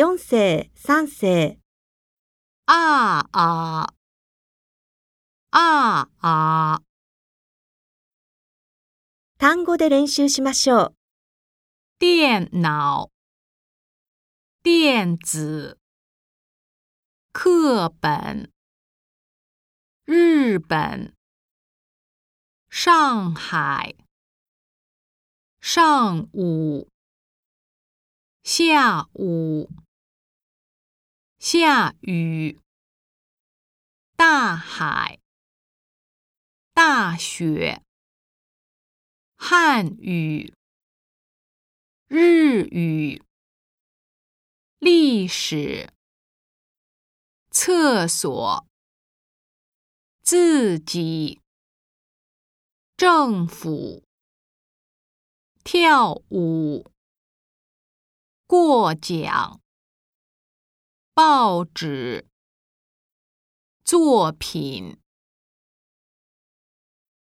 4世、3世。ああああ単語で練習しましょう。電脑、電子、课本、日本、上海、上午、下午。下雨，大海，大雪，汉语，日语，历史，厕所，自己，政府，跳舞，过奖。报纸作品。